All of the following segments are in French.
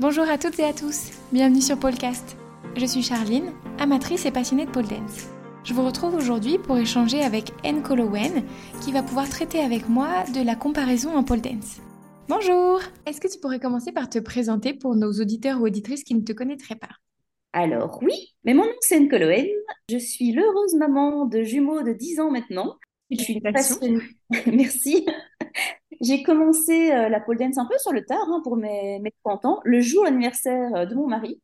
Bonjour à toutes et à tous, bienvenue sur Polecast. Je suis Charline, amatrice et passionnée de pole dance. Je vous retrouve aujourd'hui pour échanger avec Anne Colowen qui va pouvoir traiter avec moi de la comparaison en pole dance. Bonjour Est-ce que tu pourrais commencer par te présenter pour nos auditeurs ou auditrices qui ne te connaîtraient pas? Alors oui, mais mon nom c'est Anne Colowen, je suis l'heureuse maman de jumeaux de 10 ans maintenant. Je suis passionnée. Merci. J'ai commencé euh, la pole dance un peu sur le tard hein, pour mes, mes 30 ans, le jour anniversaire euh, de mon mari.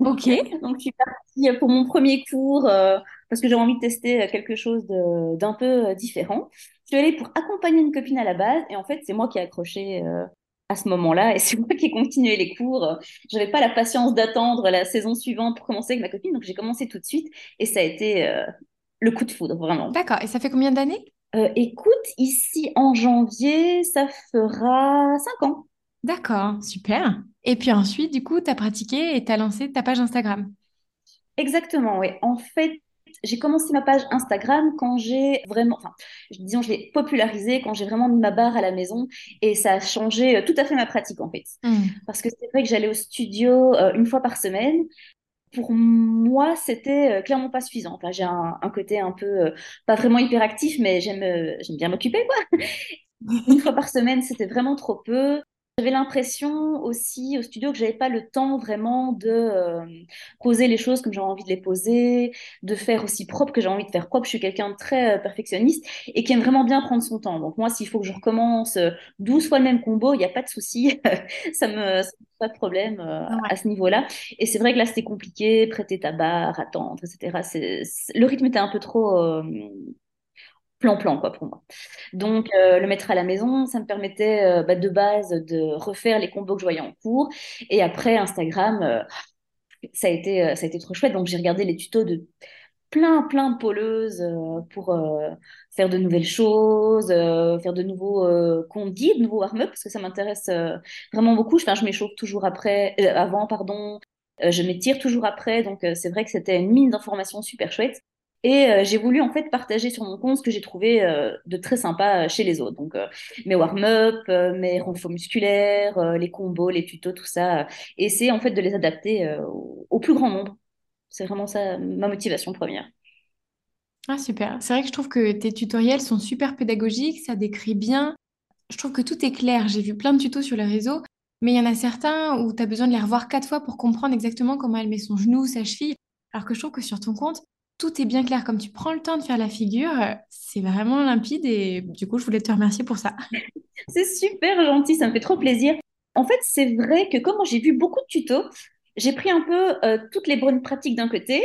Ok. Donc, je suis partie euh, pour mon premier cours parce que j'avais envie de tester quelque chose d'un peu différent. Je suis allée pour accompagner une copine à la base et en fait, c'est moi qui ai accroché à ce moment-là et c'est moi qui ai continué les cours. J'avais pas la patience d'attendre la saison suivante pour commencer avec ma copine, donc j'ai commencé tout de suite et ça a été le coup de foudre, vraiment. D'accord. Et ça fait combien d'années? Euh, écoute, ici en janvier, ça fera 5 ans. D'accord, super. Et puis ensuite, du coup, tu as pratiqué et tu as lancé ta page Instagram. Exactement, oui. En fait, j'ai commencé ma page Instagram quand j'ai vraiment, enfin, disons, je l'ai popularisée quand j'ai vraiment mis ma barre à la maison et ça a changé euh, tout à fait ma pratique en fait. Hmm. Parce que c'est vrai que j'allais au studio euh, une fois par semaine pour moi, c'était euh, clairement pas suffisant. Enfin, j'ai un, côté un peu, euh, pas vraiment hyperactif, mais j'aime euh, j'aime bien m'occuper, quoi. Une fois par semaine, c'était vraiment trop peu. J'avais l'impression aussi au studio que j'avais pas le temps vraiment de euh, poser les choses comme j'avais envie de les poser, de faire aussi propre que j'ai envie de faire propre. Je suis quelqu'un de très euh, perfectionniste et qui aime vraiment bien prendre son temps. Donc moi, s'il faut que je recommence 12 euh, fois le même combo, il n'y a pas de souci. ça me ça me pas de problème à ce niveau-là. Et c'est vrai que là, c'était compliqué, prêter ta barre, attendre, etc. le rythme était un peu trop plan-plan quoi pour moi. Donc euh, le mettre à la maison, ça me permettait euh, bah, de base de refaire les combos que je voyais en cours. Et après Instagram, euh, ça a été ça a été trop chouette. Donc j'ai regardé les tutos de plein plein de poleuses pour faire de nouvelles choses, faire de nouveaux comptes guides, de nouveaux warm-up parce que ça m'intéresse vraiment beaucoup. Je m'échauffe toujours après, avant pardon. je m'étire toujours après, donc c'est vrai que c'était une mine d'informations super chouette. Et euh, j'ai voulu en fait partager sur mon compte ce que j'ai trouvé euh, de très sympa euh, chez les autres. Donc mes warm-up, mes renforts musculaires, les combos, les tutos, tout ça. et essayer en fait de les adapter au, plus grand nombre. C'est vraiment ça ma motivation première. Ah super. C'est vrai que je trouve que tes tutoriels sont super pédagogiques, ça décrit bien. Je trouve que tout est clair. J'ai vu plein de tutos sur les réseaux, mais il y en a certains où tu as besoin de les revoir quatre fois pour comprendre exactement comment elle met son genou, sa cheville. Alors que je trouve que sur ton compte, tout est bien clair. Comme tu prends le temps de faire la figure, c'est vraiment limpide et du coup, je voulais te remercier pour ça. c'est super gentil, ça me fait trop plaisir. En fait, c'est vrai que comme j'ai vu beaucoup de tutos, j'ai pris un peu euh, toutes les bonnes pratiques d'un côté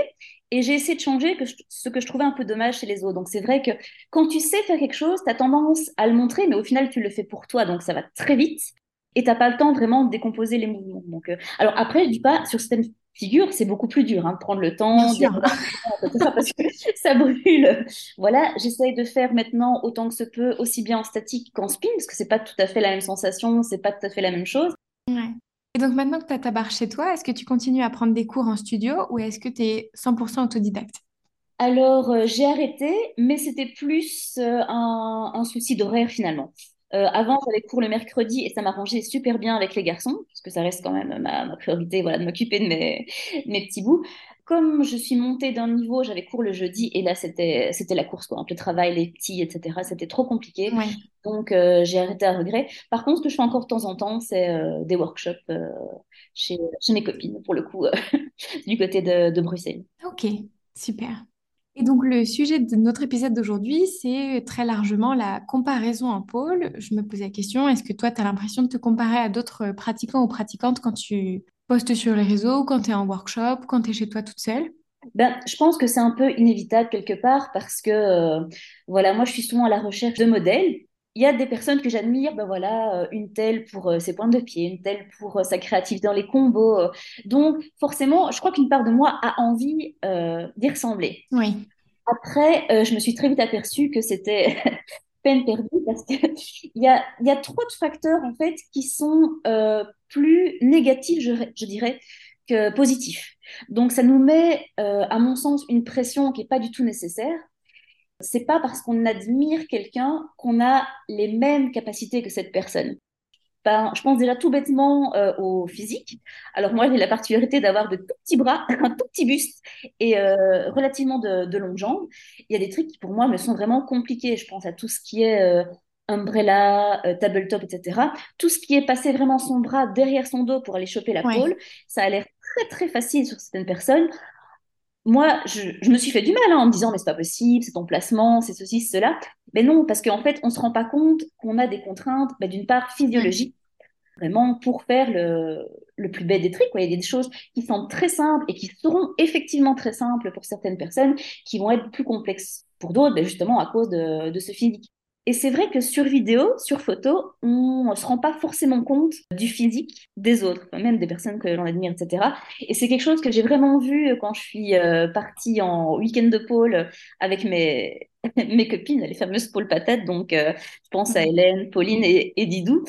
et j'ai essayé de changer que ce que je trouvais un peu dommage chez les autres. Donc c'est vrai que quand tu sais faire quelque chose, tu as tendance à le montrer, mais au final, tu le fais pour toi, donc ça va très vite et tu n'as pas le temps vraiment de décomposer les mouvements. Donc, euh, alors après, je dis pas sur certaines figure, c'est beaucoup plus dur hein, de prendre le temps, parce que ça brûle. Voilà, j'essaye de faire maintenant autant que ce peut, aussi bien en statique qu'en spin, parce que c'est pas tout à fait la même sensation, c'est pas tout à fait la même chose. Ouais. Et donc maintenant que tu as ta barre chez toi, est-ce que tu continues à prendre des cours en studio ou est-ce que tu es 100% autodidacte? Alors, euh, j'ai arrêté, mais c'était plus euh, un, un, souci d'horaire finalement. Euh, avant, j'avais cours le mercredi et ça m'arrangeait super bien avec les garçons, parce que ça reste quand même ma, priorité voilà, de m'occuper de mes, mes, petits bouts. Comme je suis montée d'un niveau, j'avais cours le jeudi et là, c'était la course, quoi. Entre le travail, les petits, etc., c'était trop compliqué. Donc, euh, j'ai arrêté à regret. Par contre, ce que je fais encore de temps en temps, c'est euh, des workshops chez, chez, mes copines, pour le coup, du côté de, de Bruxelles. Ok, super. Et donc, le sujet de notre épisode d'aujourd'hui, c'est très largement la comparaison en pôle. Je me posais la question, est-ce que toi, tu as l'impression de te comparer à d'autres pratiquants ou pratiquantes quand tu postes sur les réseaux, quand tu es en workshop, quand tu es chez toi toute seule? Ben, je pense que c'est un peu inévitable quelque part parce que, euh, voilà, moi, je suis souvent à la recherche de modèles. Il y a des personnes que j'admire, ben voilà, euh, une telle pour euh, ses pointes de pied, une telle pour sa créativité dans les combos. Donc, forcément, je crois qu'une part de moi a envie d'y ressembler. Oui. Après, euh, je me suis très vite aperçue que c'était peine perdue parce qu'il y a, trop de facteurs en fait qui sont euh, plus négatifs, je, je, dirais, que positifs. Donc ça nous met, euh, à mon sens, une pression qui n'est pas du tout nécessaire. C'est pas parce qu'on admire quelqu'un qu'on a les mêmes capacités que cette personne. Ben, je pense déjà tout bêtement euh, au physique. Alors moi, j'ai la particularité d'avoir de tout petits bras, un tout petit buste et euh, relativement de, de longues jambes. Il y a des trucs qui, pour moi, me sont vraiment compliqués. Je pense à tout ce qui est euh, umbrella, tabletop, etc. Tout ce qui est passé vraiment son bras derrière son dos pour aller choper la Ouais, pôle, ça a l'air très, très facile sur certaines personnes. Moi, je, je me suis fait du mal hein, en me disant, mais c'est pas possible, c'est ton placement, c'est ceci, c'est cela. Mais non, parce qu'en fait, on se rend pas compte qu'on a des contraintes, bah, d'une part physiologiques, vraiment pour faire le, le plus bête des trucs. Quoi. Il y a des choses qui sont très simples et qui seront effectivement très simples pour certaines personnes, qui vont être plus complexes pour d'autres, bah, justement à cause de, de ce physique. Et c'est vrai que sur vidéo, sur photo, on ne se rend pas forcément compte du physique des autres, même des personnes que l'on admire, etc. Et c'est quelque chose que j'ai vraiment vu quand je suis euh, partie en week-end de pôle avec mes, mes copines, les fameuses pôles patates. Donc, euh, je pense à ouais. Hélène, Pauline et, et Didou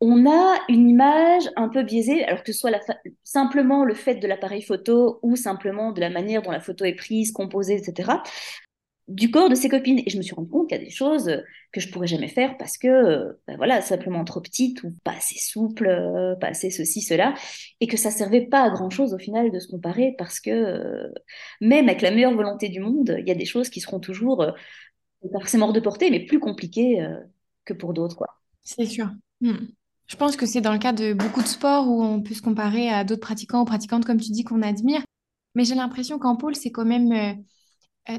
on a une image un peu biaisée, alors que ce soit la fa- simplement le fait de l'appareil photo ou simplement de la manière dont la photo est prise, composée, etc., du corps de ses copines. Et je me suis rendu compte qu'il y a des choses que je pourrais jamais faire parce que, euh, ben voilà, simplement trop petite ou pas assez souple, euh, pas assez ceci, cela, et que ça servait pas à grand-chose au final de se comparer parce que euh, même avec la meilleure volonté du monde, il y a des choses qui seront toujours euh, pas forcément hors de portée, mais plus compliquées euh, que pour d'autres, quoi. C'est sûr. Hmm. Je pense que c'est dans le cas de beaucoup de sports où on peut se comparer à d'autres pratiquants ou pratiquantes, comme tu dis, qu'on admire. Mais j'ai l'impression qu'en pôle, c'est quand même euh, euh,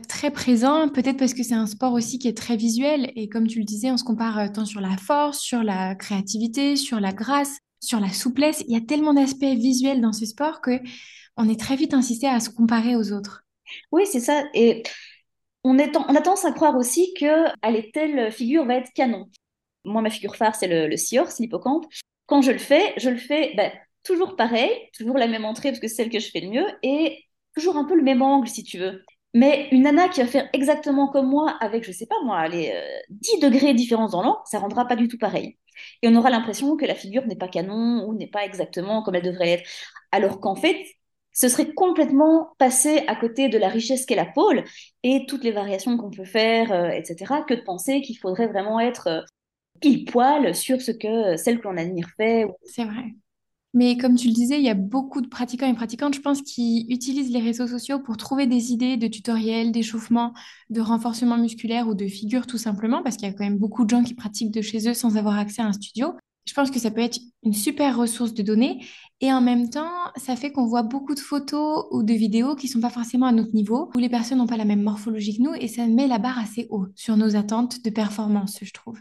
très présent, peut-être parce que c'est un sport aussi qui est très visuel. Et comme tu le disais, on se compare euh, tant sur la force, sur la créativité, sur la grâce, sur la souplesse. Il y a tellement d'aspects visuels dans ce sport que on est très vite incité à se comparer aux autres. Oui, c'est ça. Et on, on a tendance à croire aussi que allez, telle figure va être canon. Moi, ma figure phare, c'est le, le c'est l'hippocampe. Quand je le fais, je le fais ben, toujours pareil, toujours la même entrée parce que c'est celle que je fais le mieux, et toujours un peu le même angle, si tu veux. Mais une nana qui va faire exactement comme moi, avec, je sais pas moi, les euh, 10 degrés de différence dans l'angle, ça rendra pas du tout pareil. Et on aura l'impression que la figure n'est pas canon ou n'est pas exactement comme elle devrait l'être. Alors qu'en fait, ce serait complètement passer à côté de la richesse qu'est la pôle et toutes les variations qu'on peut faire, euh, etc., que de penser qu'il faudrait vraiment être euh, pile poil sur ce que celle que l'on admire fait. C'est vrai. Mais comme tu le disais, il y a beaucoup de pratiquants et pratiquantes, je pense, qui utilisent les réseaux sociaux pour trouver des idées de tutoriels, d'échauffement, de renforcement musculaire ou de figure tout simplement, parce qu'il y a quand même beaucoup de gens qui pratiquent de chez eux sans avoir accès à un studio. Je pense que ça peut être une super ressource de données. Et en même temps, ça fait qu'on voit beaucoup de photos ou de vidéos qui sont pas forcément à notre niveau, où les personnes n'ont pas la même morphologie que nous, et ça met la barre assez haut sur nos attentes de performance, je trouve.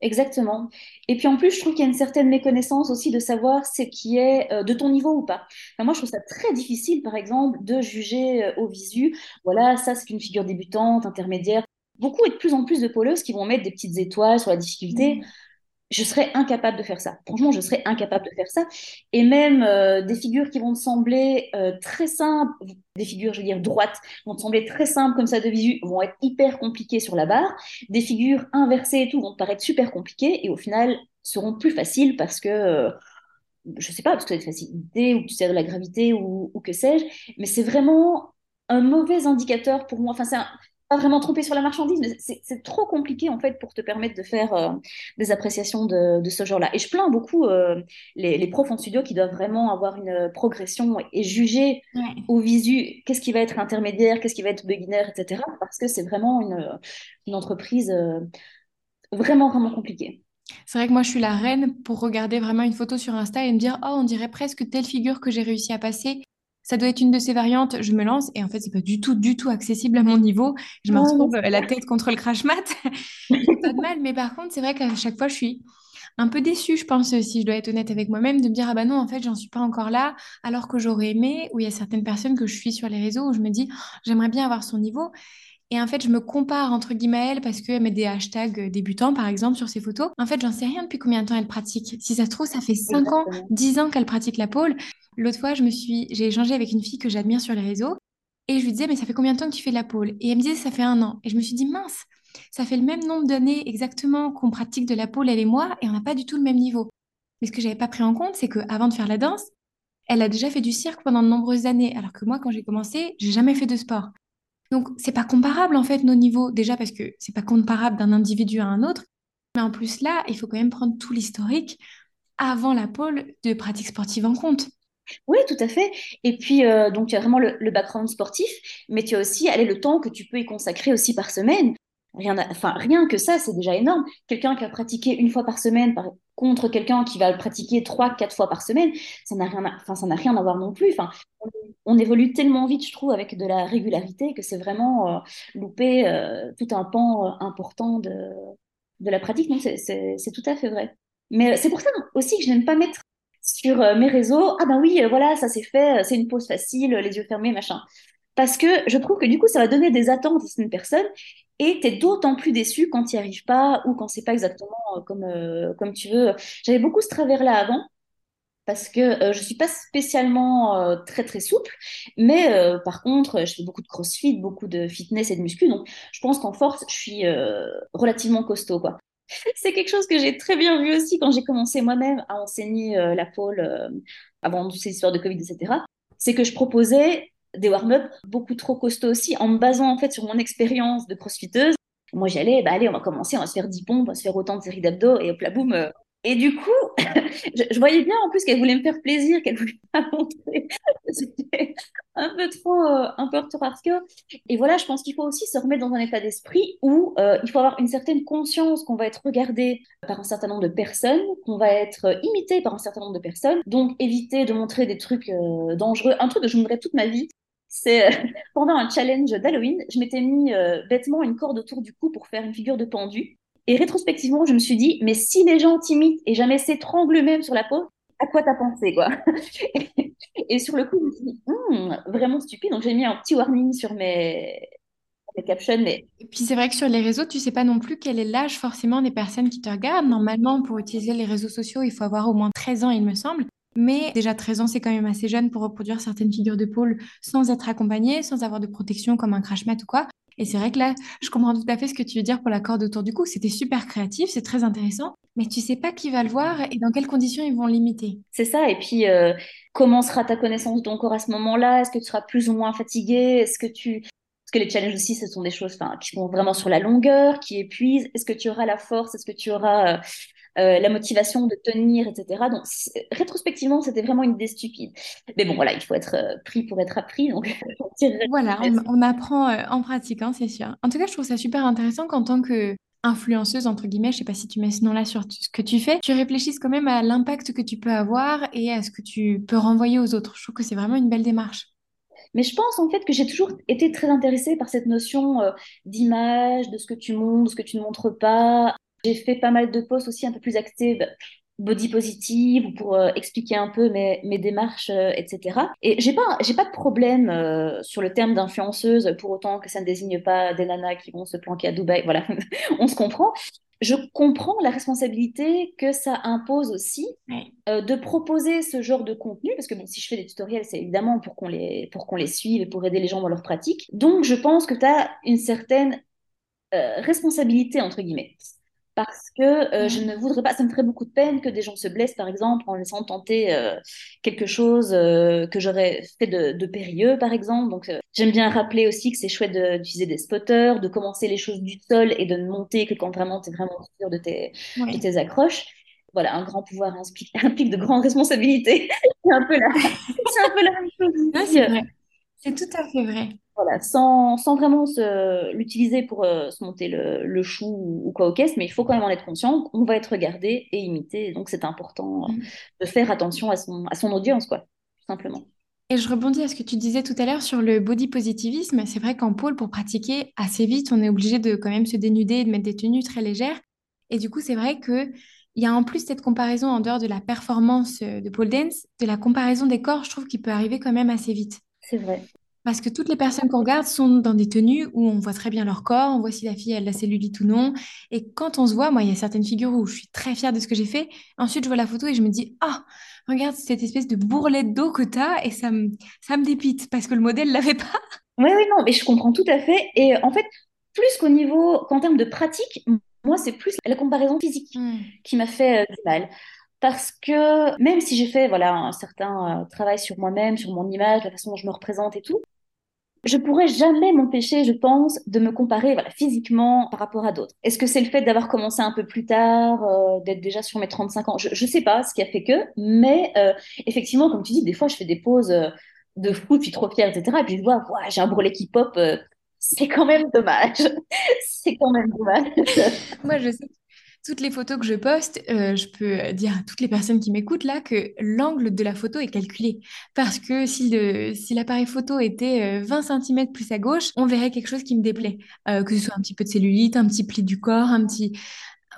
Exactement. Et puis en plus, je trouve qu'il y a une certaine méconnaissance aussi de savoir ce qui est euh, de ton niveau ou pas. Enfin, moi, je trouve ça très difficile, par exemple, de juger euh, au visu. Voilà, ça, c'est une figure débutante, intermédiaire. Beaucoup et de plus en plus de pôleuses qui vont mettre des petites étoiles sur la difficulté. Mm. Je serais incapable de faire ça. Franchement, je serais incapable de faire ça. Et même euh, des figures qui vont te sembler euh, très simples, des figures, je veux dire, droites, vont te sembler très simples comme ça de visu, vont être hyper compliquées sur la barre. Des figures inversées et tout vont te paraître super compliquées et au final seront plus faciles parce que, euh, je sais pas, parce que tu as de facilité ou que tu sais de la gravité ou, ou que sais-je. Mais c'est vraiment un mauvais indicateur pour moi. Enfin, c'est un, pas vraiment trompé sur la marchandise, mais c'est c'est trop compliqué en fait pour te permettre de faire euh, des appréciations de, de ce genre-là. Et je plains beaucoup euh, les, les profs en studio qui doivent vraiment avoir une progression et juger Ouais. au visu qu'est-ce qui va être intermédiaire, qu'est-ce qui va être beginner, etc. Parce que c'est vraiment une, une entreprise euh, vraiment, vraiment compliquée. C'est vrai que moi, je suis la reine pour regarder vraiment une photo sur Insta et me dire, oh, on dirait presque telle figure que j'ai réussi à passer. Ça doit être une de ces variantes. Je me lance et en fait, c'est pas du tout, du tout accessible à mon niveau. Je me retrouve la tête contre le crash mat. Pas de mal, mais par contre, c'est vrai qu'à chaque fois, je suis un peu déçue, je pense, si je dois être honnête avec moi-même, de me dire, ah bah non, en fait, j'en suis pas encore là, alors que j'aurais aimé, ou il y a certaines personnes que je suis sur les réseaux où je me dis, j'aimerais bien avoir son niveau. Et en fait, je me compare entre guillemets à elle parce qu'elle met des hashtags débutants, par exemple, sur ses photos. En fait, j'en sais rien depuis combien de temps elle pratique. Si ça se trouve, ça fait 5 ans, exactement. 10 ans qu'elle pratique la pole. L'autre fois, je me suis, j'ai échangé avec une fille que j'admire sur les réseaux et je lui disais, mais ça fait combien de temps que tu fais de la pole? Et elle me disait, ça fait un an. Et je me suis dit, mince, ça fait le même nombre d'années exactement qu'on pratique de la pole, elle et moi, et on n'a pas du tout le même niveau. Mais ce que j'avais pas pris en compte, c'est qu'avant de faire la danse, elle a déjà fait du cirque pendant de nombreuses années, alors que moi, quand j'ai commencé, j'ai jamais fait de sport. Donc, c'est pas comparable en fait nos niveaux. Déjà parce que c'est pas comparable d'un individu à un autre, Mais en plus, là, il faut quand même prendre tout l'historique avant la pôle de pratique sportive en compte. Oui, tout à fait. Et puis, euh, donc, tu as vraiment le, background sportif, mais tu as aussi allez, le temps que tu peux y consacrer aussi par semaine. Rien, enfin, rien que ça, c'est déjà énorme. Quelqu'un qui a pratiqué une fois par semaine contre quelqu'un qui va le pratiquer trois, quatre fois par semaine, ça n'a rien, à, enfin, ça n'a rien à voir non plus. Enfin, on, évolue tellement vite, je trouve, avec de la régularité que c'est vraiment euh, louper euh, tout un pan important de, de la pratique. Donc, c'est tout à fait vrai. Mais c'est pour ça aussi que je n'aime pas mettre sur euh, mes réseaux, ah ben oui, euh, voilà, ça c'est fait, euh, c'est une pause facile, les yeux fermés, machin. Parce que je trouve que du coup, ça va donner des attentes à certaines personnes et tu es d'autant plus déçu quand tu n'y arrives pas ou quand c'est pas exactement comme, comme tu veux. J'avais beaucoup ce travers-là avant parce que je suis pas spécialement très très souple, mais par contre, je fais beaucoup de crossfit, beaucoup de fitness et de muscu, donc je pense qu'en force, je suis relativement costaud, quoi. C'est quelque chose que j'ai très bien vu aussi quand j'ai commencé moi-même à enseigner euh, la pôle euh, avant toutes ces histoires de Covid, etc. C'est que je proposais des warm-up beaucoup trop costauds aussi, en me basant en fait sur mon expérience de crossfiteuse. Moi, j'allais, bah allez, on va commencer, on va se faire 10 pompes, on va se faire autant de séries d'abdos, et hop là, boum, euh, et du coup, je, voyais bien en plus qu'elle voulait me faire plaisir, qu'elle voulait pas montrer. C'était un peu trop, euh, un peu. Et voilà, je pense qu'il faut aussi se remettre dans un état d'esprit où euh, il faut avoir une certaine conscience qu'on va être regardé par un certain nombre de personnes, qu'on va être imité par un certain nombre de personnes. Donc, éviter de montrer des trucs euh, dangereux. Un truc que je voudrais toute ma vie, c'est pendant un challenge d'Halloween, je m'étais mis bêtement une corde autour du cou pour faire une figure de pendu. Et rétrospectivement, je me suis dit, mais si les gens t'imitent et jamais s'étranglent eux-mêmes sur la peau, à quoi t'as pensé, quoi? Et sur le coup, je me suis dit, hmm, vraiment stupide. Donc, j'ai mis un petit warning sur mes, captions. Et puis, c'est vrai que sur les réseaux, tu sais pas non plus quel est l'âge forcément des personnes qui te regardent. Normalement, pour utiliser les réseaux sociaux, il faut avoir au moins 13 ans, il me semble. Mais déjà 13 ans, c'est quand même assez jeune pour reproduire certaines figures de pôle sans être accompagné, sans avoir de protection comme un crash mat ou quoi. Et c'est vrai que là, je comprends tout à fait ce que tu veux dire pour la corde autour du cou. C'était super créatif, c'est très intéressant, mais tu sais pas qui va le voir et dans quelles conditions ils vont l'imiter. C'est ça. Et puis, euh, comment sera ta connaissance de ton corps à ce moment-là? Est-ce que tu seras plus ou moins fatigué? Est-ce que tu parce que les challenges aussi, ce sont des choses qui sont vraiment sur la longueur, qui épuisent. Est-ce que tu auras la force? Est-ce que tu auras euh, la motivation de tenir, etc. Donc, rétrospectivement, c'était vraiment une idée stupide. Mais bon, voilà, il faut être euh, pris pour être appris. Donc, voilà, on, apprend euh, en pratiquant, c'est sûr. En tout cas, je trouve ça super intéressant qu'en tant que influenceuse, entre guillemets, je sais pas si tu mets ce nom-là sur ce que tu fais, tu réfléchisses quand même à l'impact que tu peux avoir et à ce que tu peux renvoyer aux autres. Je trouve que c'est vraiment une belle démarche. Mais je pense en fait que j'ai toujours été très intéressée par cette notion d'image, de ce que tu montres, de ce que tu ne montres pas, j'ai fait pas mal de posts aussi un peu plus axés bah, body positive pour euh, expliquer un peu mes, mes démarches, euh, etc. Et j'ai pas, j'ai pas de problème euh, sur le terme d'influenceuse pour autant que ça ne désigne pas des nanas qui vont se planquer à Dubaï. Voilà, on se comprend. Je comprends la responsabilité que ça impose aussi de proposer ce genre de contenu, parce que bon, si je fais des tutoriels, c'est évidemment pour qu'on les, pour qu'on les suive et pour aider les gens dans leur pratique. Donc, je pense que tu as une certaine responsabilité, entre guillemets parce que euh, je ne voudrais pas, ça me ferait beaucoup de peine que des gens se blessent, par exemple, en laissant tenter euh, quelque chose euh, que j'aurais fait de, périlleux, par exemple. Donc, j'aime bien rappeler aussi que c'est chouette d'utiliser des spotters, de commencer les choses du sol et de ne monter que quand vraiment tu es vraiment sûr de tes, de tes accroches. Voilà, un grand pouvoir implique, implique de grandes responsabilités. c'est un, peu la, un peu la même chose. C'est tout à fait vrai. Voilà, sans, sans vraiment l'utiliser pour euh, se monter le, le chou ou, quoi au caisse, mais il faut quand même en être conscient. On va être regardé et imité, donc c'est important euh, mm. de faire attention à son, à son audience, quoi, tout simplement. Et je rebondis à ce que tu disais tout à l'heure sur le body positivisme. C'est vrai qu'en pôle, pour pratiquer assez vite, on est obligé de quand même se dénuder et de mettre des tenues très légères. Et du coup, c'est vrai que il y a en plus cette comparaison en dehors de la performance euh, de pole dance, de la comparaison des corps, je trouve qu'il peut arriver quand même assez vite. C'est vrai. Parce que toutes les personnes qu'on regarde sont dans des tenues où on voit très bien leur corps, on voit si la fille a la cellulite ou non. Et quand on se voit, moi, il y a certaines figures où je suis très fière de ce que j'ai fait. Ensuite, je vois la photo et je me dis, ah, regarde cette espèce de bourrelette d'eau que tu as et ça me, ça me dépite parce que le modèle l'avait pas. Oui, oui, non, mais je comprends tout à fait. Et en fait, plus qu'au niveau, qu'en termes de pratique, moi, c'est plus la comparaison physique hmm. qui m'a fait euh, du mal parce que même si j'ai fait voilà un certain euh, travail sur moi-même, sur mon image, la façon dont je me représente et tout, Je pourrais jamais m'empêcher, je pense, de me comparer voilà, physiquement par rapport à d'autres. Est-ce que c'est le fait d'avoir commencé un peu plus tard, euh, d'être déjà sur mes 35 ans? Je ne sais pas ce qui a fait que, mais euh, effectivement, comme tu dis, des fois, je fais des pauses de fou, puis trop fière, etc. Et puis je vois, j'ai un bourrelet qui pop, c'est quand même dommage. c'est quand même dommage. Moi, je sais toutes les photos que je poste, euh, je peux dire à toutes les personnes qui m'écoutent là que l'angle de la photo est calculé. Parce que si le, si l'appareil photo était euh, 20 cm plus à gauche, on verrait quelque chose qui me déplaît. Euh, que ce soit un petit peu de cellulite, un petit pli du corps, un petit...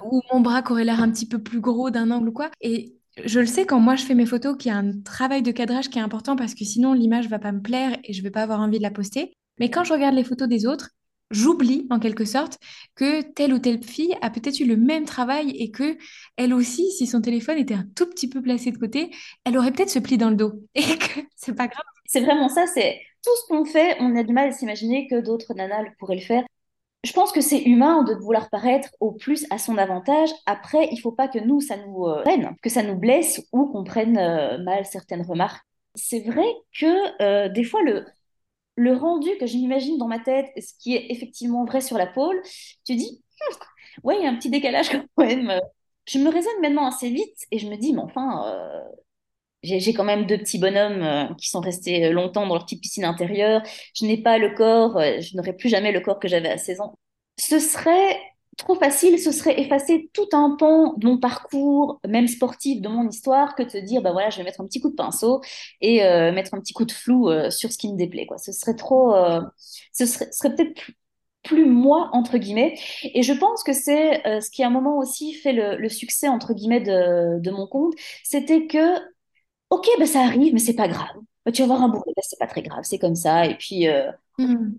ou mon bras qui aurait l'air un petit peu plus gros d'un angle ou quoi. Et je le sais quand moi je fais mes photos qu'il y a un travail de cadrage qui est important parce que sinon l'image va pas me plaire et je vais pas avoir envie de la poster. Mais quand je regarde les photos des autres, j'oublie en quelque sorte que telle ou telle fille a peut-être eu le même travail et que elle aussi, si son téléphone était un tout petit peu placé de côté, elle aurait peut-être ce pli dans le dos et que c'est pas grave. C'est vraiment ça, c'est tout ce qu'on fait, on a du mal à s'imaginer que d'autres nanas pourraient le faire. Je pense que c'est humain de vouloir paraître au plus à son avantage. Après, il faut pas que nous, ça nous euh, peine, que ça nous blesse ou qu'on prenne euh, mal certaines remarques. C'est vrai que euh, des fois, le, le rendu que j'imagine dans ma tête, ce qui est effectivement vrai sur la pôle, tu dis, Hum, ouais, il y a un petit décalage quand même. Je me raisonne maintenant assez vite et je me dis, mais enfin, euh, j'ai j'ai quand même deux petits bonhommes euh, qui sont restés longtemps dans leur petite piscine intérieure. Je n'ai pas le corps, euh, je n'aurai plus jamais le corps que j'avais à 16 ans. Ce serait trop facile, ce serait effacer tout un pan de mon parcours, même sportif, de mon histoire, que de se dire, bah voilà, je vais mettre un petit coup de pinceau et euh, mettre un petit coup de flou euh, sur ce qui me déplaît, quoi. Ce serait trop, euh, ce serait, peut-être plus, moi, entre guillemets. Et je pense que c'est ce qui, à un moment aussi, fait le, succès, entre guillemets, de, mon compte, c'était que, ok, bah ça arrive, mais c'est pas grave. Tu vas avoir un bourrelet, bah, c'est pas très grave, c'est comme ça. Et puis, Hmm.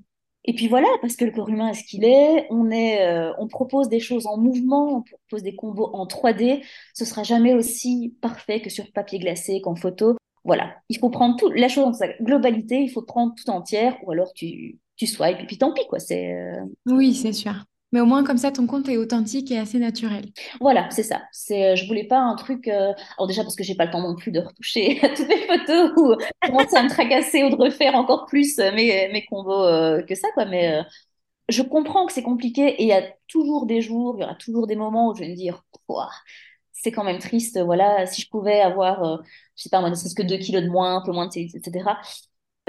Et puis voilà, parce que le corps humain est ce qu'il est, on est, euh, on propose des choses en mouvement, on propose des combos en 3D, ce sera jamais aussi parfait que sur papier glacé, qu'en photo. Voilà, il faut prendre tout, la chose dans sa globalité, il faut prendre tout entière, ou alors tu, tu swipes, et puis tant pis, quoi. Euh, Oui, c'est sûr. Mais au moins comme ça, ton compte est authentique et assez naturel. Voilà, c'est ça. C'est, euh, je voulais pas un truc. euh, Alors déjà parce que j'ai pas le temps non plus de retoucher toutes mes photos ou commencer à me tracasser ou de refaire encore plus euh, mes, mes combos que ça, quoi. Mais je comprends que c'est compliqué et il y a toujours des jours, il y aura toujours des moments où je vais me dire, Ouah, c'est quand même triste. Voilà, si je pouvais avoir, je sais pas moi, ne serait-ce que 2 kilos de moins, un peu moins de etc.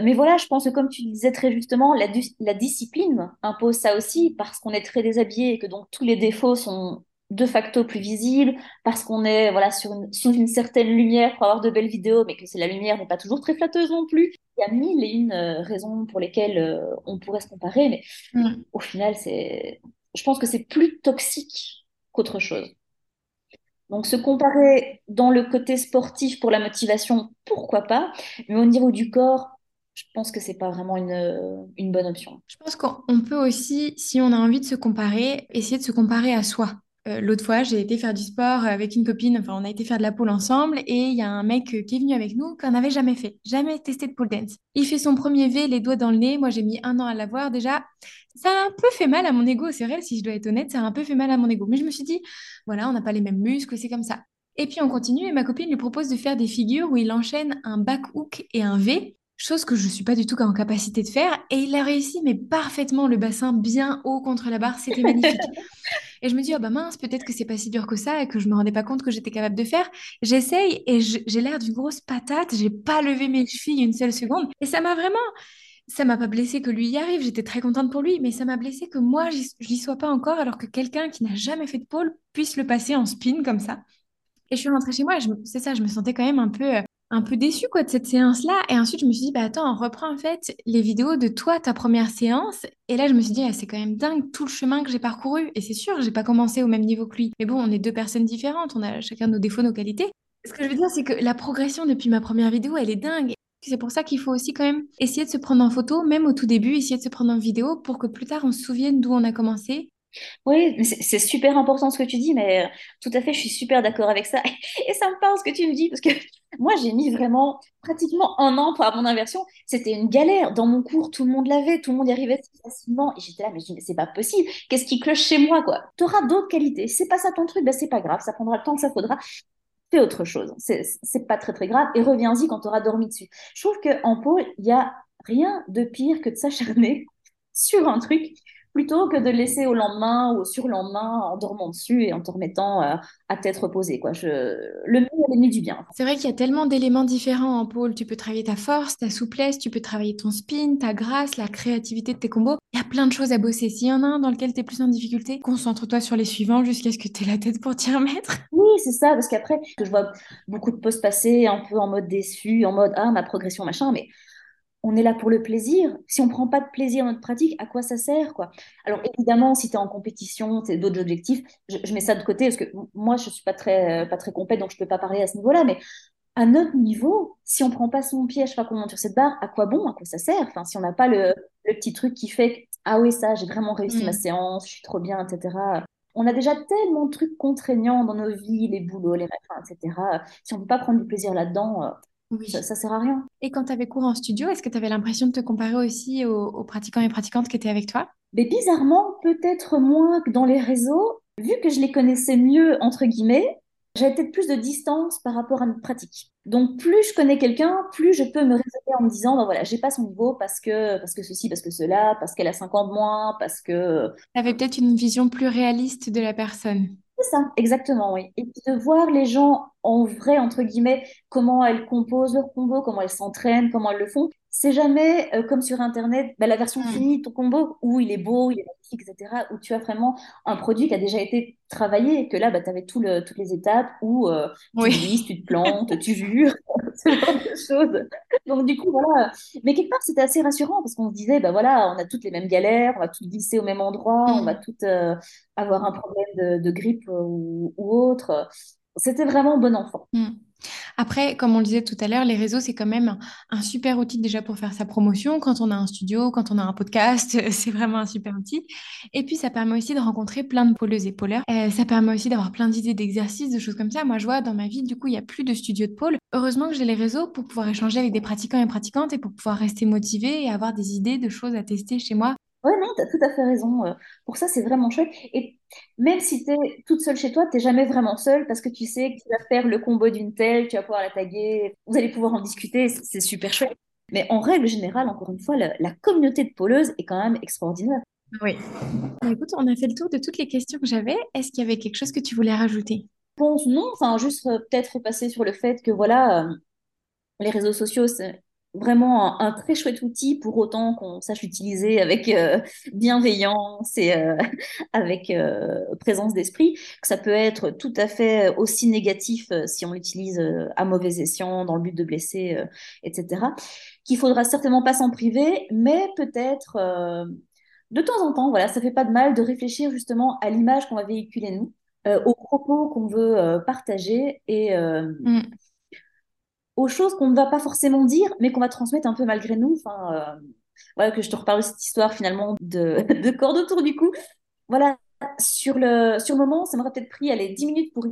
Mais voilà, je pense que comme tu disais très justement, la, discipline impose ça aussi parce qu'on est très déshabillé et que donc tous les défauts sont de facto plus visibles, parce qu'on est voilà sur une, sous une certaine lumière pour avoir de belles vidéos, mais que c'est la lumière n'est pas toujours très flatteuse non plus. Il y a mille et une euh, raisons pour lesquelles euh, on pourrait se comparer, mais Hmm. au final, c'est, je pense que c'est plus toxique qu'autre chose. Donc se comparer dans le côté sportif pour la motivation, pourquoi pas, mais au niveau du corps, je pense que c'est pas vraiment une, euh, une bonne option. Je pense qu'on on peut aussi, si on a envie de se comparer, essayer de se comparer à soi. Euh, l'autre fois, j'ai été faire du sport avec une copine, enfin, on a été faire de la pole ensemble, et il y a un mec euh, qui est venu avec nous qu'on n'avait jamais fait, jamais testé de pole dance. Il fait son premier V, les doigts dans le nez, moi j'ai mis un an à l'avoir déjà. Ça a un peu fait mal à mon ego, c'est vrai, si je dois être honnête, ça a un peu fait mal à mon ego. Mais je me suis dit, voilà, on n'a pas les mêmes muscles, c'est comme ça. Et puis on continue, et ma copine lui propose de faire des figures où il enchaîne un back hook et un V. Chose que je ne suis pas du tout en capacité de faire. Et il a réussi, mais parfaitement, le bassin bien haut contre la barre. C'était magnifique. Et je me dis, oh bah mince, peut-être que c'est pas si dur que ça et que je me rendais pas compte que j'étais capable de faire. J'essaye et j'ai l'air d'une grosse patate. J'ai pas levé mes chevilles une seule seconde. Et ça m'a vraiment, ça m'a pas blessé que lui y arrive. J'étais très contente pour lui, mais ça m'a blessé que moi, je n'y sois pas encore alors que quelqu'un qui n'a jamais fait de pole puisse le passer en spin comme ça. Et je suis rentrée chez moi c'est ça, je me sentais quand même un peu, euh, un peu déçue quoi, de cette séance-là. Et ensuite, je me suis dit, bah attends, on reprend en fait les vidéos de toi, ta première séance. Et là, je me suis dit, ah, c'est quand même dingue tout le chemin que j'ai parcouru. Et c'est sûr, j'ai pas commencé au même niveau que lui. Mais bon, on est deux personnes différentes, on a chacun nos défauts, nos qualités. Ce que je veux dire, c'est que la progression depuis ma première vidéo, elle est dingue. C'est pour ça qu'il faut aussi quand même essayer de se prendre en photo, même au tout début, essayer de se prendre en vidéo pour que plus tard on se souvienne d'où on a commencé. Oui, c'est super important ce que tu dis, mais euh, tout à fait, je suis super d'accord avec ça. Et ça me parle ce que tu me dis, parce que moi, j'ai mis vraiment pratiquement un an pour avoir mon inversion. C'était une galère. Dans mon cours, tout le monde l'avait, tout le monde y arrivait facilement. Et j'étais là, mais mais c'est pas possible. Qu'est-ce qui cloche chez moi, quoi? Tu auras d'autres qualités. C'est pas ça ton truc, ben c'est pas grave. Ça prendra le temps que ça faudra. Fais autre chose. C'est pas très, très grave. Et reviens-y quand tu auras dormi dessus. Je trouve qu'en pôle, il y a rien de pire que de s'acharner sur un truc plutôt que de laisser au lendemain ou au surlendemain en dormant dessus et en te remettant euh, à tête reposée. Quoi. Je... Le mieux est l'ennemi du bien. C'est vrai qu'il y a tellement d'éléments différents en pôle. Tu peux travailler ta force, ta souplesse, tu peux travailler ton spin, ta grâce, la créativité de tes combos. Il y a plein de choses à bosser. S'il y en a un dans lequel tu es plus en difficulté, concentre-toi sur les suivants jusqu'à ce que tu aies la tête pour t'y remettre. Oui, c'est ça, parce qu'après, je vois beaucoup de postes passer un peu en mode déçu, en mode ah, ma progression, machin, mais on est là pour le plaisir. Si on prend pas de plaisir dans notre pratique, à quoi ça sert, quoi? Alors évidemment, si tu es en compétition, tu d'autres objectifs, je, mets ça de côté parce que moi, je suis pas très, pas très compète, donc je peux pas parler à ce niveau-là, mais à notre niveau, si on prend pas son pied à chaque fois qu'on monte sur cette barre, à quoi bon, à quoi ça sert? Enfin, si on n'a pas le, petit truc qui fait ah oui, ça, j'ai vraiment réussi ma mm. séance, je suis trop bien, etc. On a déjà tellement de trucs contraignants dans nos vies, les boulots, les machins, etc. Si on ne peut pas prendre du plaisir là-dedans, euh, oui. Ça, ça sert à rien. Et quand tu avais cours en studio, est-ce que tu avais l'impression de te comparer aussi aux, pratiquants et pratiquantes qui étaient avec toi? Mais bizarrement, peut-être moins que dans les réseaux. Vu que je les connaissais mieux, entre guillemets, j'avais peut-être plus de distance par rapport à notre pratique. Donc, plus je connais quelqu'un, plus je peux me réserver en me disant, ben voilà, j'ai pas son niveau parce que, parce que ceci, parce que cela, parce qu'elle a 50 moins, parce que... Tu avais peut-être une vision plus réaliste de la personne. C'est ça, exactement, oui. Et puis de voir les gens en vrai, entre guillemets, comment elles composent leur combo, comment elles s'entraînent, comment elles le font. C'est jamais euh, comme sur Internet, bah, la version mm. finie de ton combo, où il est beau, il est magnifique, etc., où tu as vraiment un produit qui a déjà été travaillé, et que là, bah, tu avais tout le, toutes les étapes où euh, tu oui. tu te plantes, tu jures, ce genre de choses. Donc du coup, voilà. Mais quelque part, c'était assez rassurant, parce qu'on se disait, bah voilà, on a toutes les mêmes galères, on va toutes glisser au même endroit, on va mm. toutes euh, avoir un problème de, grippe ou, autre. C'était bon bon enfant. Mm. Après, comme on le disait tout à l'heure, les réseaux, c'est quand même un, super outil déjà pour faire sa promotion. Quand on a un studio, quand on a un podcast, c'est vraiment un super outil. Et puis, ça permet aussi de rencontrer plein de pôleuses et pôleurs. Euh, ça permet aussi d'avoir plein d'idées d'exercices, de choses comme ça. Moi, je vois dans ma vie, du coup, il n'y a plus de studio de pôle. Heureusement que j'ai les réseaux pour pouvoir échanger avec des pratiquants et pratiquantes et pour pouvoir rester motivé et avoir des idées de choses à tester chez moi Ouais, non, tu as tout à fait raison. Euh, pour ça, c'est vraiment chouette. Et même si tu es toute seule chez toi, tu jamais vraiment seule parce que tu sais que tu vas faire le combo d'une telle, tu vas pouvoir la taguer, vous allez pouvoir en discuter, c'est super chouette. Mais en règle générale, encore une fois, la, communauté de poleuses est quand même extraordinaire. Oui. Bah, écoute, on a fait le tour de toutes les questions que j'avais. Est-ce qu'il y avait quelque chose que tu voulais rajouter? Non, enfin, juste euh, peut-être repasser sur le fait que voilà, euh, les réseaux sociaux, c'est vraiment un, très chouette outil pour autant qu'on sache l'utiliser avec euh, bienveillance et euh, avec euh, présence d'esprit, que ça peut être tout à fait aussi négatif si on l'utilise à mauvais escient dans le but de blesser, etc. Qu'il faudra certainement pas s'en priver, mais peut-être de temps en temps, voilà, ça fait pas de mal de réfléchir justement à l'image qu'on va véhiculer nous, aux propos qu'on veut partager et mm aux choses qu'on ne va pas forcément dire, mais qu'on va transmettre un peu malgré nous. Enfin, euh, voilà, que je te reparle de cette histoire finalement de, de corde autour du cou. Voilà, sur le, sur le moment, ça m'aurait peut-être pris allez, 10 minutes pour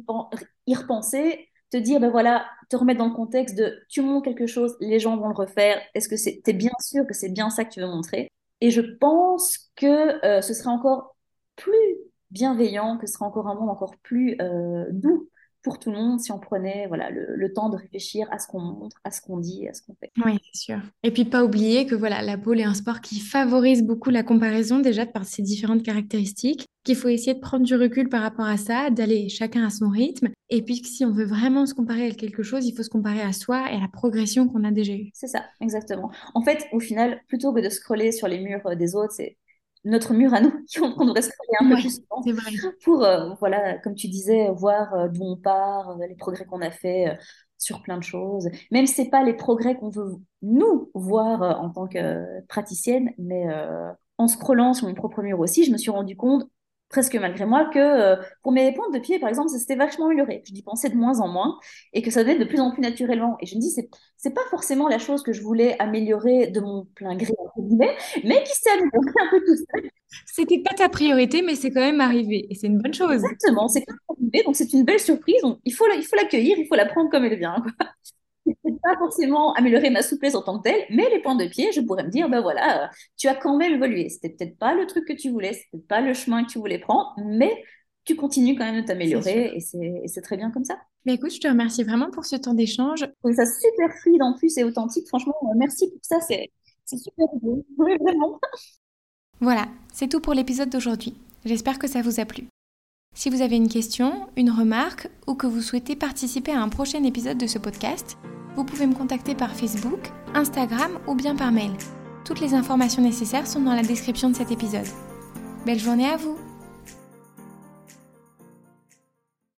y, repenser, te dire, ben voilà, te remettre dans le contexte de tu montres quelque chose, les gens vont le refaire. Est-ce que c'est, es bien sûr que c'est bien ça que tu veux montrer? Et je pense que euh, ce serait encore plus bienveillant, que ce serait encore un monde encore plus euh, doux pour tout le monde si on prenait voilà, le, temps de réfléchir à ce qu'on montre, à ce qu'on dit, à ce qu'on fait. Oui, c'est sûr. Et puis pas oublier que voilà, la pole est un sport qui favorise beaucoup la comparaison déjà par ses différentes caractéristiques, qu'il faut essayer de prendre du recul par rapport à ça, d'aller chacun à son rythme. Et puis que si on veut vraiment se comparer à quelque chose, il faut se comparer à soi et à la progression qu'on a déjà eue. C'est ça, exactement. En fait, au final, plutôt que de scroller sur les murs des autres, c'est notre mur à nous qu'on devrait se un peu plus souvent pour, euh, voilà, comme tu disais, voir euh, d'où on part, euh, les progrès qu'on a fait sur plein de choses. Même si c'est pas les progrès qu'on veut nous voir en tant que praticienne, mais en scrollant sur mon propre mur aussi, je me suis rendu compte presque malgré moi, que euh, pour mes pointes de pied, par exemple, ça s'était vachement amélioré. Je n'y pensais de moins en moins et que ça venait de plus en plus naturellement. Et je me dis, c'est, c'est pas forcément la chose que je voulais améliorer de mon plein gré, mais qui s'est améliorée un peu tout seul. C'était pas ta priorité, mais c'est quand même arrivé. Et c'est une bonne chose. Exactement, c'est quand même arrivé. Donc c'est une belle surprise. Donc, il, faut il faut l'accueillir, il faut la prendre comme elle vient. Quoi pas forcément améliorer ma souplesse en tant que telle, mais les points de pied, je pourrais me dire, ben voilà, tu as quand même évolué. C'était peut-être pas le truc que tu voulais, c'était pas le chemin que tu voulais prendre, mais tu continues quand même de t'améliorer et c'est très bien comme ça. Mais écoute, je te remercie vraiment pour ce temps d'échange. Je trouve ça super fluide en plus et authentique. Franchement, euh, merci pour ça. C'est super Oui, vraiment. Voilà, c'est tout pour l'épisode d'aujourd'hui. J'espère que ça vous a plu. Si vous avez une question, une remarque ou que vous souhaitez participer à un prochain épisode de ce podcast, vous pouvez me contacter par Facebook, Instagram ou bien par mail. Toutes les informations nécessaires sont dans la description de cet épisode. Belle journée à vous